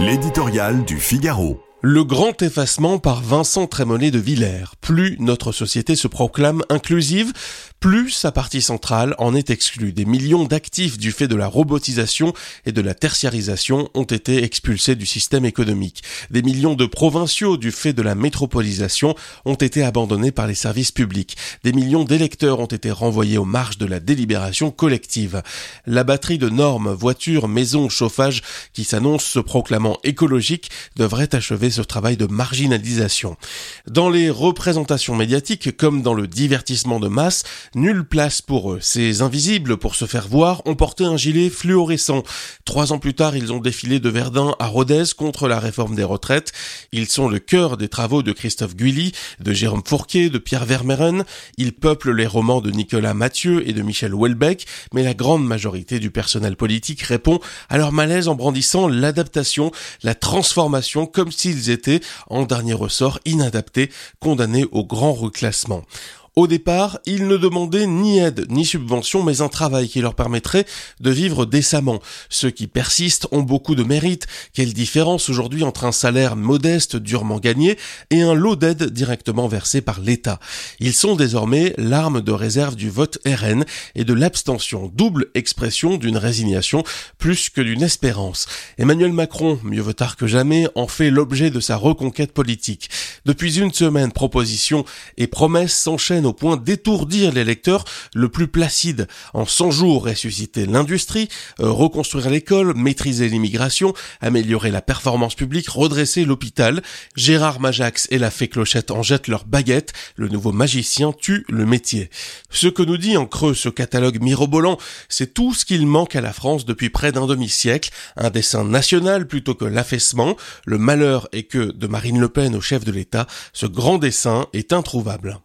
L'éditorial du Figaro. Le grand effacement par Vincent Trémollet de Villers. Plus notre société se proclame inclusive, plus sa partie centrale en est exclue. Des millions d'actifs du fait de la robotisation et de la tertiarisation ont été expulsés du système économique. Des millions de provinciaux du fait de la métropolisation ont été abandonnés par les services publics. Des millions d'électeurs ont été renvoyés aux marges de la délibération collective. La batterie de normes, voitures, maisons, chauffage qui s'annonce se proclamant écologique devrait achever ce travail de marginalisation. Dans les représentations médiatiques, comme dans le divertissement de masse, nulle place pour eux. Ces invisibles, pour se faire voir, ont porté un gilet fluorescent. Trois ans plus tard, ils ont défilé de Verdun à Rodez contre la réforme des retraites. Ils sont le cœur des travaux de Christophe Guilly, de Jérôme Fourquet, de Pierre Vermeren. Ils peuplent les romans de Nicolas Mathieu et de Michel Houellebecq, mais la grande majorité du personnel politique répond à leur malaise en brandissant l'adaptation, la transformation, comme s'ils ils étaient, en dernier ressort, inadaptés, condamnés au grand reclassement. Au départ, ils ne demandaient ni aide ni subvention, mais un travail qui leur permettrait de vivre décemment. Ceux qui persistent ont beaucoup de mérite. Quelle différence aujourd'hui entre un salaire modeste durement gagné et un lot d'aide directement versé par l'État? Ils sont désormais l'arme de réserve du vote RN et de l'abstention, double expression d'une résignation plus que d'une espérance. Emmanuel Macron, mieux vaut tard que jamais, en fait l'objet de sa reconquête politique. Depuis une semaine, propositions et promesses s'enchaînent au point d'étourdir les lecteurs le plus placide. En 100 jours, ressusciter l'industrie, euh, reconstruire l'école, maîtriser l'immigration, améliorer la performance publique, redresser l'hôpital. Gérard Majax et la fée Clochette en jettent leur baguette. Le nouveau magicien tue le métier. Ce que nous dit en creux ce catalogue mirobolant, c'est tout ce qu'il manque à la France depuis près d'un demi-siècle. Un dessin national plutôt que l'affaissement. Le malheur est que, de Marine Le Pen au chef de l'État, ce grand dessin est introuvable.